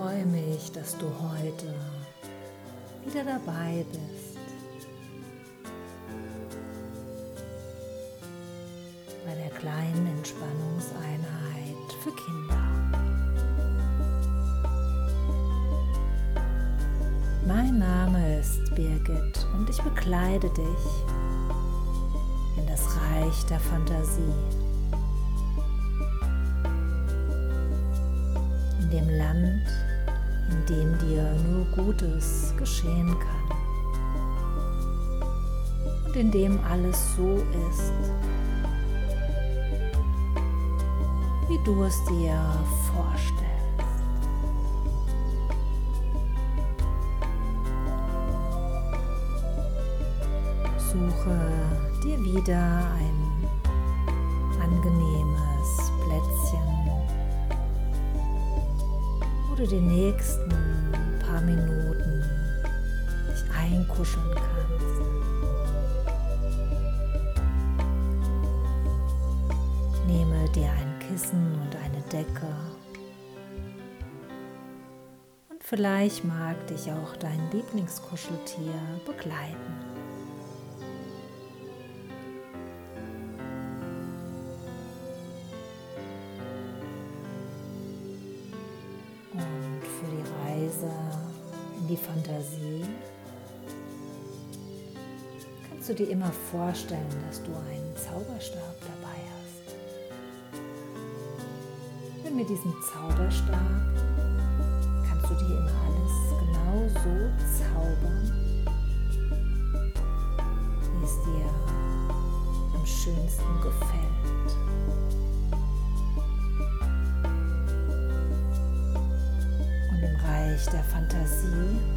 Ich freue mich, dass du heute wieder dabei bist. Bei der kleinen Entspannungseinheit für Kinder. Mein Name ist Birgit und ich bekleide dich in das Reich der Fantasie. Dem dir nur Gutes geschehen kann und in dem alles so ist, wie du es dir vorstellst. Suche dir wieder ein angenehmes Plätzchen, du die nächsten paar Minuten dich einkuscheln kannst. Nehme dir ein Kissen und eine Decke. Und vielleicht mag dich auch dein Lieblingskuscheltier begleiten. Fantasie kannst du dir immer vorstellen, dass du einen Zauberstab dabei hast. Denn mit diesem Zauberstab kannst du dir immer alles genau so zaubern, wie es dir am schönsten gefällt. Reich der Fantasie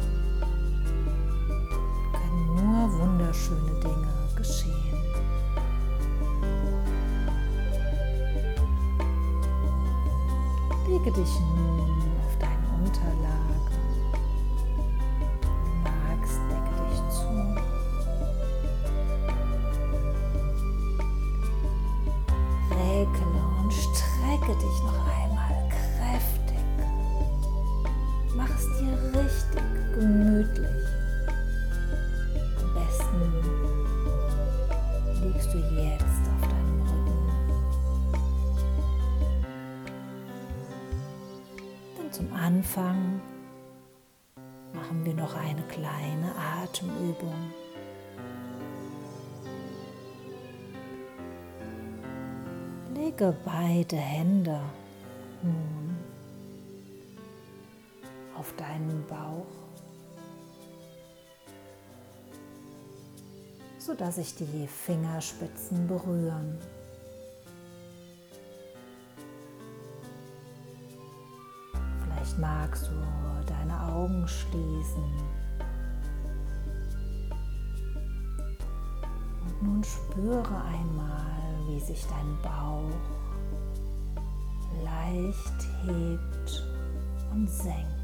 Lege Anfang machen wir noch eine kleine Atemübung. Lege beide Hände nun auf deinen Bauch, sodass sich die Fingerspitzen berühren. Vielleicht magst du deine Augen schließen. Und nun spüre einmal, wie sich dein Bauch leicht hebt und senkt.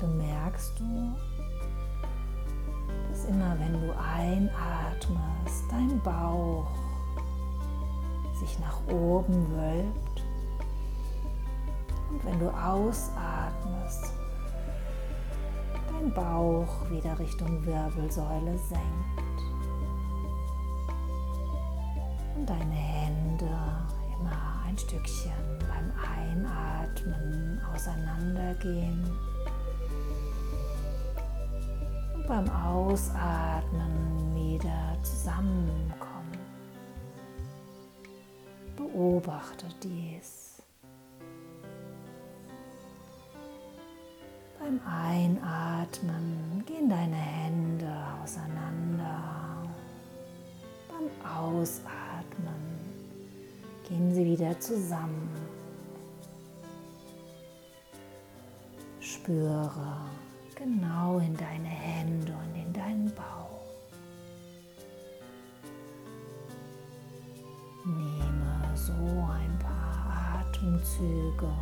bemerkst du, dass immer wenn du einatmest, dein Bauch sich nach oben wölbt und wenn du ausatmest, dein Bauch wieder Richtung Wirbelsäule senkt und deine Hände immer ein Stückchen beim Einatmen auseinandergehen beim Ausatmen wieder zusammenkommen. Beobachte dies. Beim Einatmen gehen deine Hände auseinander. Beim Ausatmen gehen sie wieder zusammen. Spüre genau in deine Hände und in deinen Bauch. Nehme so ein paar Atemzüge.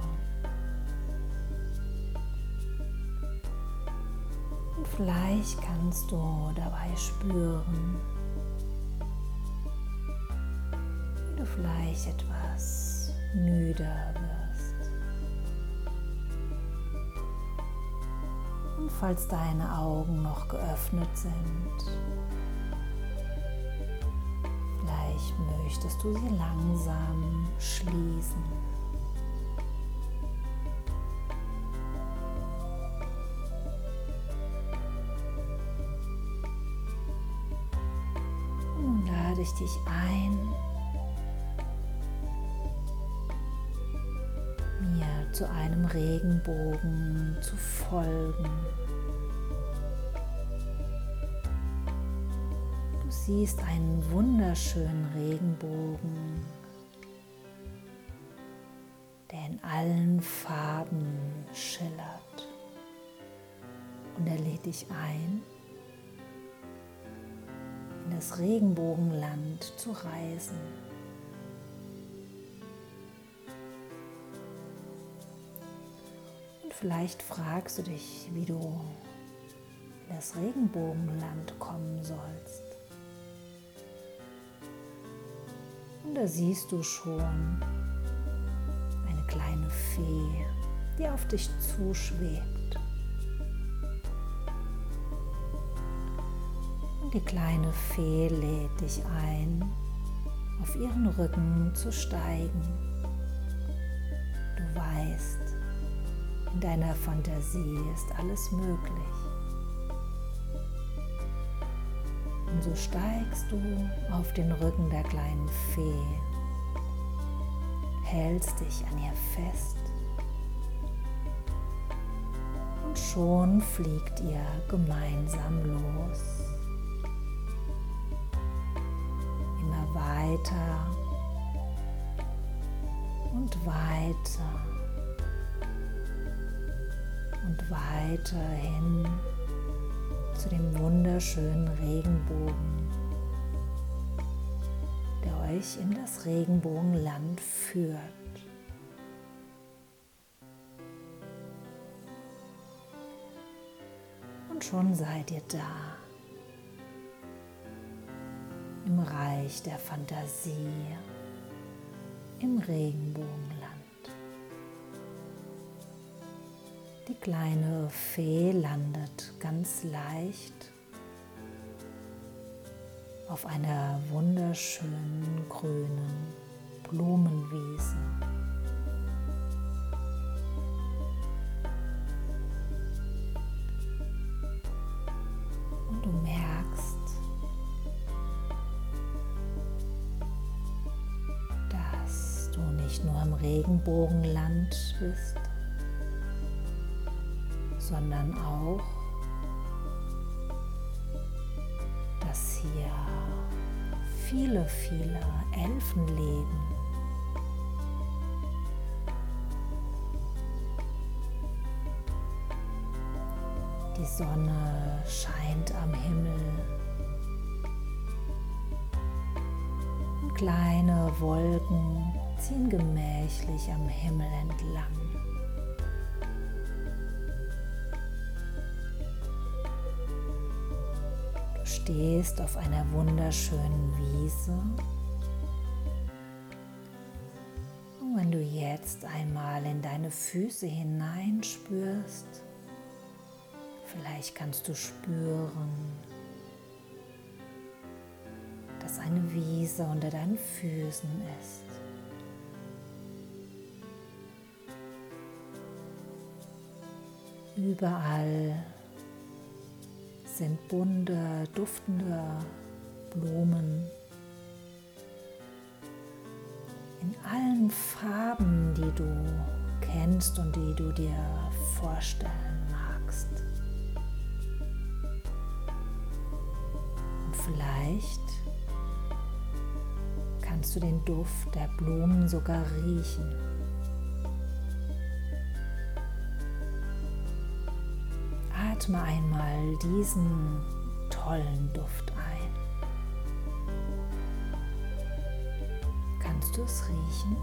Und vielleicht kannst du dabei spüren, wie du vielleicht etwas müder wirst. Und falls deine Augen noch geöffnet sind, vielleicht möchtest du sie langsam schließen. ich dich ein, mir zu einem Regenbogen zu folgen. Siehst einen wunderschönen Regenbogen, der in allen Farben schillert. Und er lädt dich ein, in das Regenbogenland zu reisen. Und vielleicht fragst du dich, wie du in das Regenbogenland kommen sollst. Und da siehst du schon eine kleine Fee, die auf dich zuschwebt. Die kleine Fee lädt dich ein, auf ihren Rücken zu steigen. Du weißt, in deiner Fantasie ist alles möglich. Und so steigst du auf den Rücken der kleinen Fee, hältst dich an ihr fest und schon fliegt ihr gemeinsam los. weiter und weiter und weiter hin zu dem wunderschönen Regenbogen, der euch in das Regenbogenland führt. Und schon seid ihr da im Reich der Fantasie, im Regenbogenland. Kleine Fee landet ganz leicht auf einer wunderschönen grünen Blumenwiese. Regenbogenland bist, sondern auch, dass hier viele, viele Elfen leben. Die Sonne scheint am Himmel. Und kleine Wolken ziehen gemächlich am Himmel entlang. Stehst auf einer wunderschönen Wiese. Und wenn du jetzt einmal in deine Füße hineinspürst, vielleicht kannst du spüren, dass eine Wiese unter deinen Füßen ist. Überall sind bunte, duftende Blumen in allen Farben, die du kennst und die du dir vorstellen magst. Und vielleicht kannst du den Duft der Blumen sogar riechen. Atme einmal diesen tollen Duft ein. Kannst du es riechen?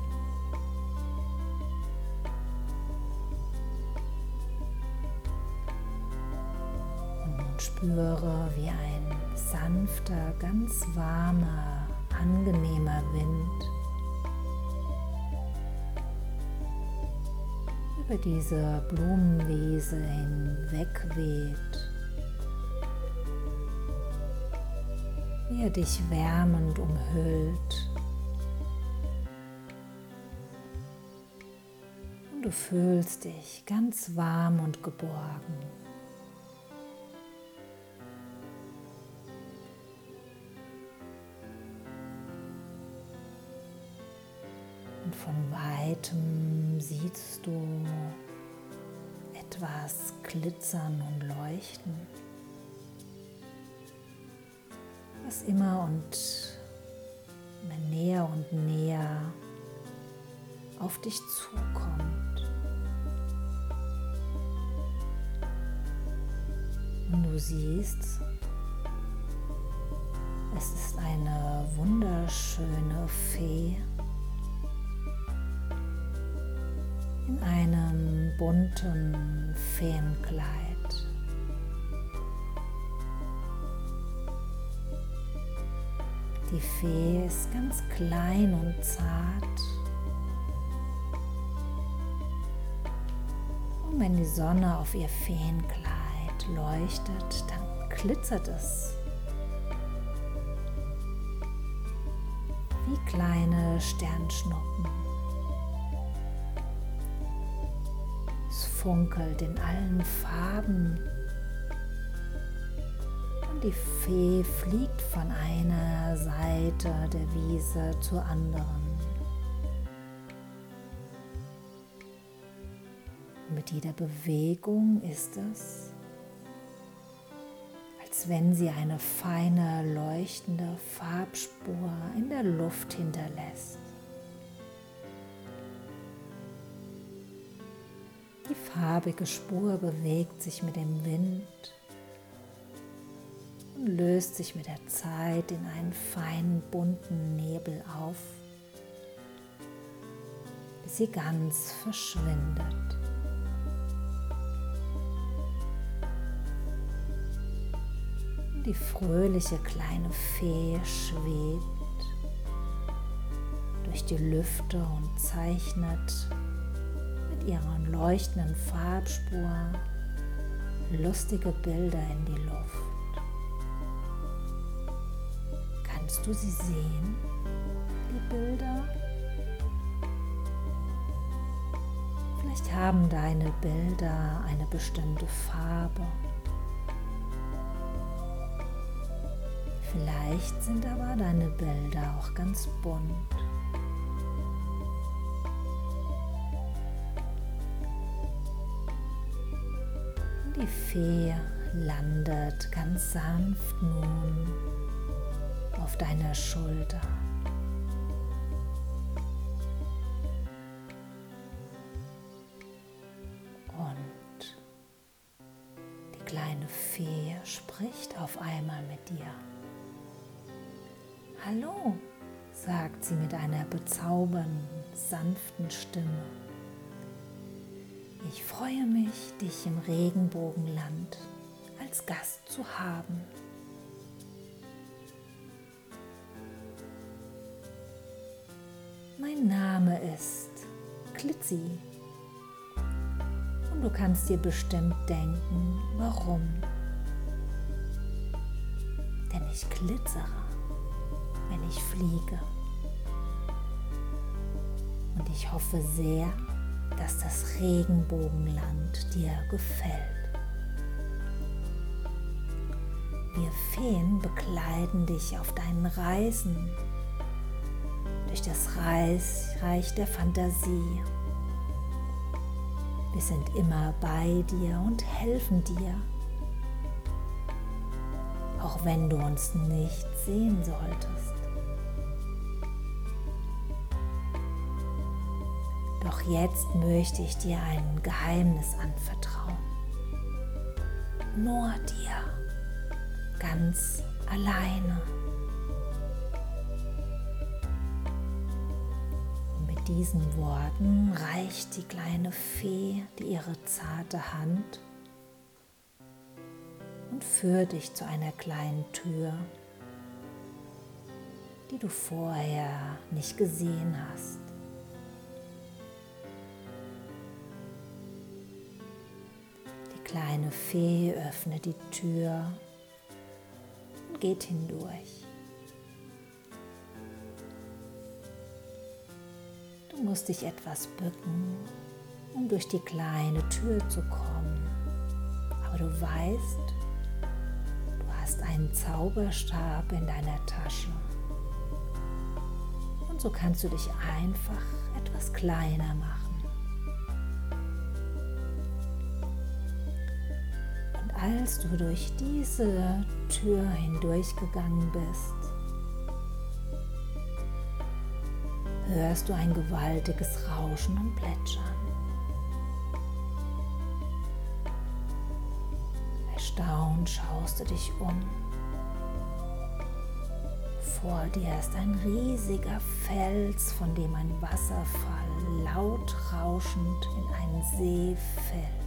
Und spüre, wie ein sanfter, ganz warmer, angenehmer Wind über diese Blumenwiese hinweg weht. Wie er dich wärmend umhüllt. Und du fühlst dich ganz warm und geborgen. Von weitem siehst du etwas glitzern und leuchten, was immer und näher und näher auf dich zukommt. Und du siehst, es ist eine wunderschöne Fee einem bunten Feenkleid. Die Fee ist ganz klein und zart. Und wenn die Sonne auf ihr Feenkleid leuchtet, dann glitzert es wie kleine Sternschnuppen. Funkelt in allen Farben. Und die Fee fliegt von einer Seite der Wiese zur anderen. mit jeder Bewegung ist es, als wenn sie eine feine, leuchtende Farbspur in der Luft hinterlässt. Die farbige Spur bewegt sich mit dem Wind und löst sich mit der Zeit in einen feinen bunten Nebel auf, bis sie ganz verschwindet. Die fröhliche kleine Fee schwebt durch die Lüfte und zeichnet ihrer leuchtenden Farbspur lustige Bilder in die Luft. Kannst du sie sehen, die Bilder? Vielleicht haben deine Bilder eine bestimmte Farbe. Vielleicht sind aber deine Bilder auch ganz bunt. Fee landet ganz sanft nun auf deiner Schulter. Und die kleine Fee spricht auf einmal mit dir. Hallo, sagt sie mit einer bezaubernden, sanften Stimme. Ich freue mich, dich im Regenbogenland als Gast zu haben. Mein Name ist Klitzi und du kannst dir bestimmt denken, warum. Denn ich glitzere, wenn ich fliege. Und ich hoffe sehr, dass das Regenbogenland dir gefällt. Wir Feen bekleiden dich auf deinen Reisen durch das Reich der Fantasie. Wir sind immer bei dir und helfen dir, auch wenn du uns nicht sehen solltest. Doch jetzt möchte ich dir ein Geheimnis anvertrauen. Nur dir, ganz alleine. Und mit diesen Worten reicht die kleine Fee dir ihre zarte Hand und führt dich zu einer kleinen Tür, die du vorher nicht gesehen hast. Kleine Fee öffnet die Tür und geht hindurch. Du musst dich etwas bücken, um durch die kleine Tür zu kommen. Aber du weißt, du hast einen Zauberstab in deiner Tasche. Und so kannst du dich einfach etwas kleiner machen. Als du durch diese Tür hindurchgegangen bist, hörst du ein gewaltiges Rauschen und Plätschern. Erstaunt schaust du dich um. Vor dir ist ein riesiger Fels, von dem ein Wasserfall laut rauschend in einen See fällt.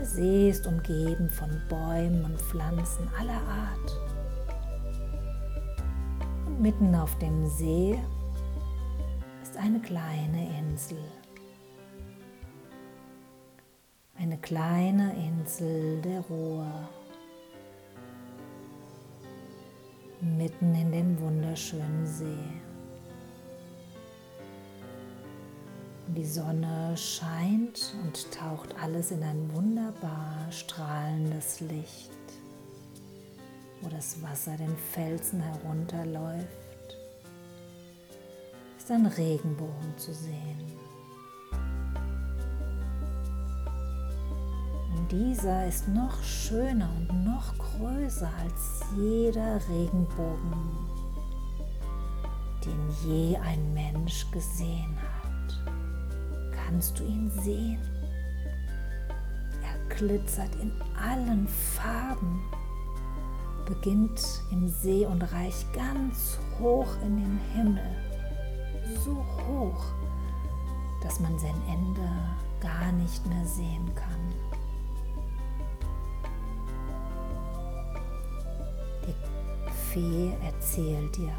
Der See ist umgeben von Bäumen und Pflanzen aller Art. Und mitten auf dem See ist eine kleine Insel. Eine kleine Insel der Ruhe. Mitten in dem wunderschönen See. Die Sonne scheint und taucht alles in ein wunderbar strahlendes Licht, wo das Wasser den Felsen herunterläuft. Ist ein Regenbogen zu sehen. Und dieser ist noch schöner und noch größer als jeder Regenbogen, den je ein Mensch gesehen hat kannst du ihn sehen. Er glitzert in allen Farben, beginnt im See und reicht ganz hoch in den Himmel, so hoch, dass man sein Ende gar nicht mehr sehen kann. Die Fee erzählt dir,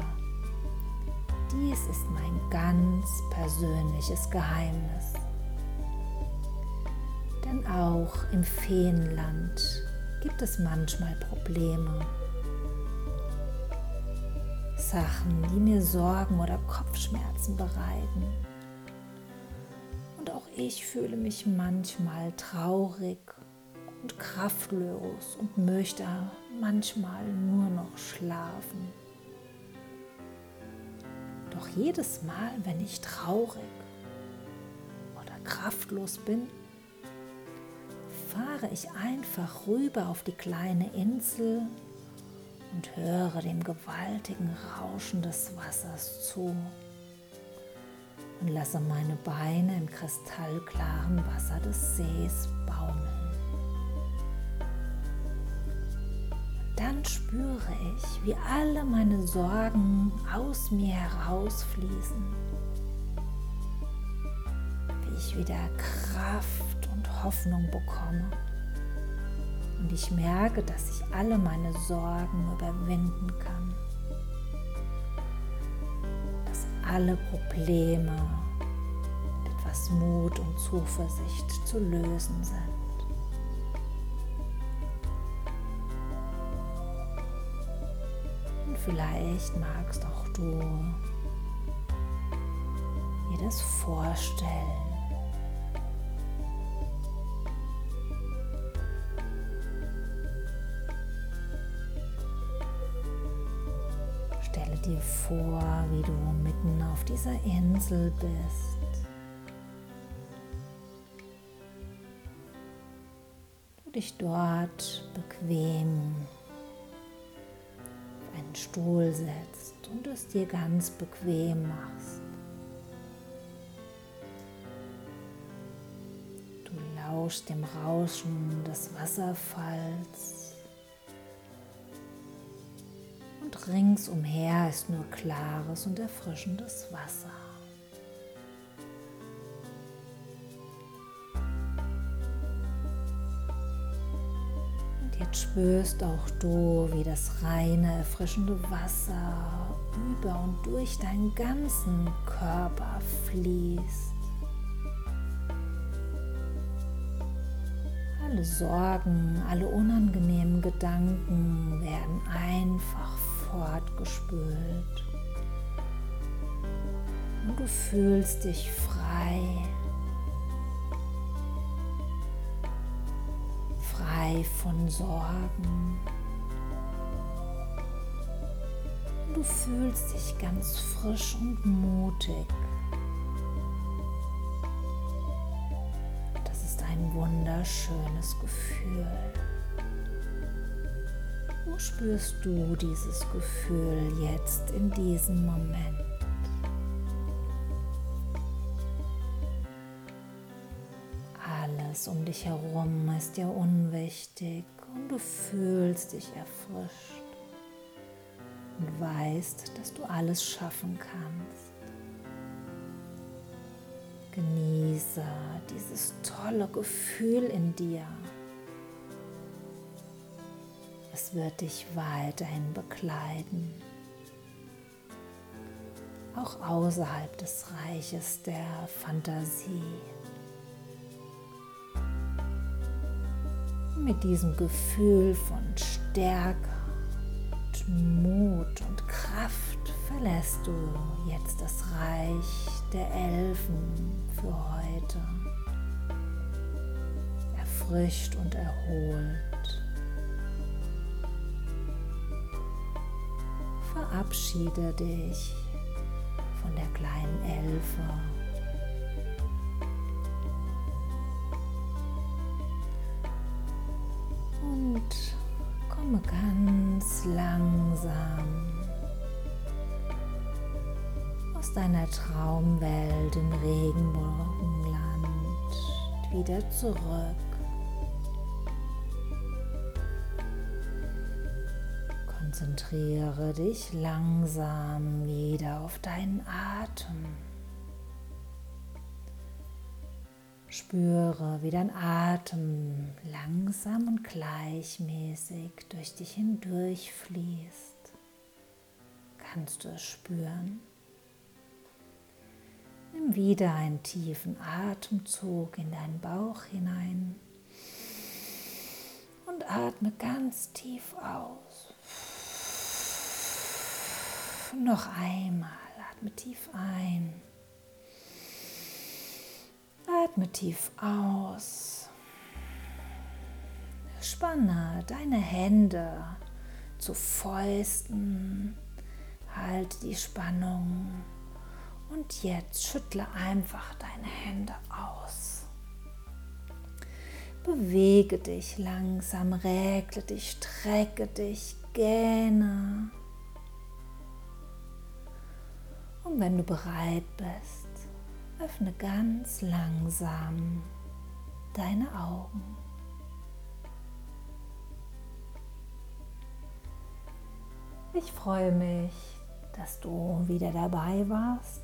dies ist mein ganz persönliches Geheimnis. Denn auch im Feenland gibt es manchmal Probleme. Sachen, die mir Sorgen oder Kopfschmerzen bereiten. Und auch ich fühle mich manchmal traurig und kraftlos und möchte manchmal nur noch schlafen. Doch jedes Mal, wenn ich traurig oder kraftlos bin, fahre ich einfach rüber auf die kleine Insel und höre dem gewaltigen Rauschen des Wassers zu und lasse meine Beine im kristallklaren Wasser des Sees baumeln. Dann spüre ich, wie alle meine Sorgen aus mir herausfließen, wie ich wieder Kraft und Hoffnung bekomme. Und ich merke, dass ich alle meine Sorgen überwinden kann, dass alle Probleme etwas Mut und Zuversicht zu lösen sind. Vielleicht magst auch du dir das vorstellen. Stelle dir vor, wie du mitten auf dieser Insel bist. Du dich dort bequem Stuhl setzt und es dir ganz bequem machst. Du lauschst dem Rauschen des Wasserfalls und ringsumher ist nur klares und erfrischendes Wasser. Jetzt spürst auch du, wie das reine, erfrischende Wasser über und durch deinen ganzen Körper fließt. Alle Sorgen, alle unangenehmen Gedanken werden einfach fortgespült. Und du fühlst dich frei. Frei von Sorgen. Du fühlst dich ganz frisch und mutig. Das ist ein wunderschönes Gefühl. Wo spürst du dieses Gefühl jetzt in diesem Moment? Dich herum ist dir unwichtig und du fühlst dich erfrischt und weißt, dass du alles schaffen kannst. Genieße dieses tolle Gefühl in dir. Es wird dich weiterhin begleiten, auch außerhalb des Reiches der Fantasie. Mit diesem Gefühl von Stärke Mut und Kraft verlässt du jetzt das Reich der Elfen für heute. Erfrischt und erholt. Verabschiede dich von der kleinen Elfe. Langsam aus deiner Traumwelt im Regenbogenland wieder zurück. Konzentriere dich langsam wieder auf deinen Atem. Spüre, wie dein Atem langsam und gleichmäßig durch dich hindurch fließt. Kannst du es spüren? Nimm wieder einen tiefen Atemzug in deinen Bauch hinein und atme ganz tief aus. Noch einmal, atme tief ein. Atme tief aus. Spanne deine Hände zu Fäusten. Halte die Spannung. Und jetzt schüttle einfach deine Hände aus. Bewege dich langsam, regle dich, strecke dich, gähne. Und wenn du bereit bist, öffne ganz langsam deine Augen. Ich freue mich, dass du wieder dabei warst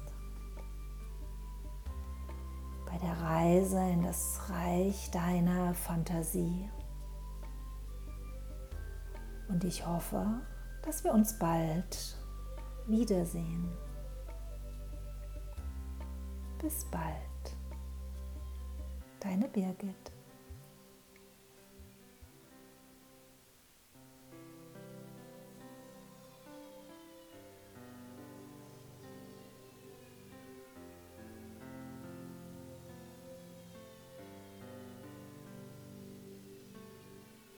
bei der Reise in das Reich deiner Fantasie. Und ich hoffe, dass wir uns bald wiedersehen. Bis bald. Deine Birgit.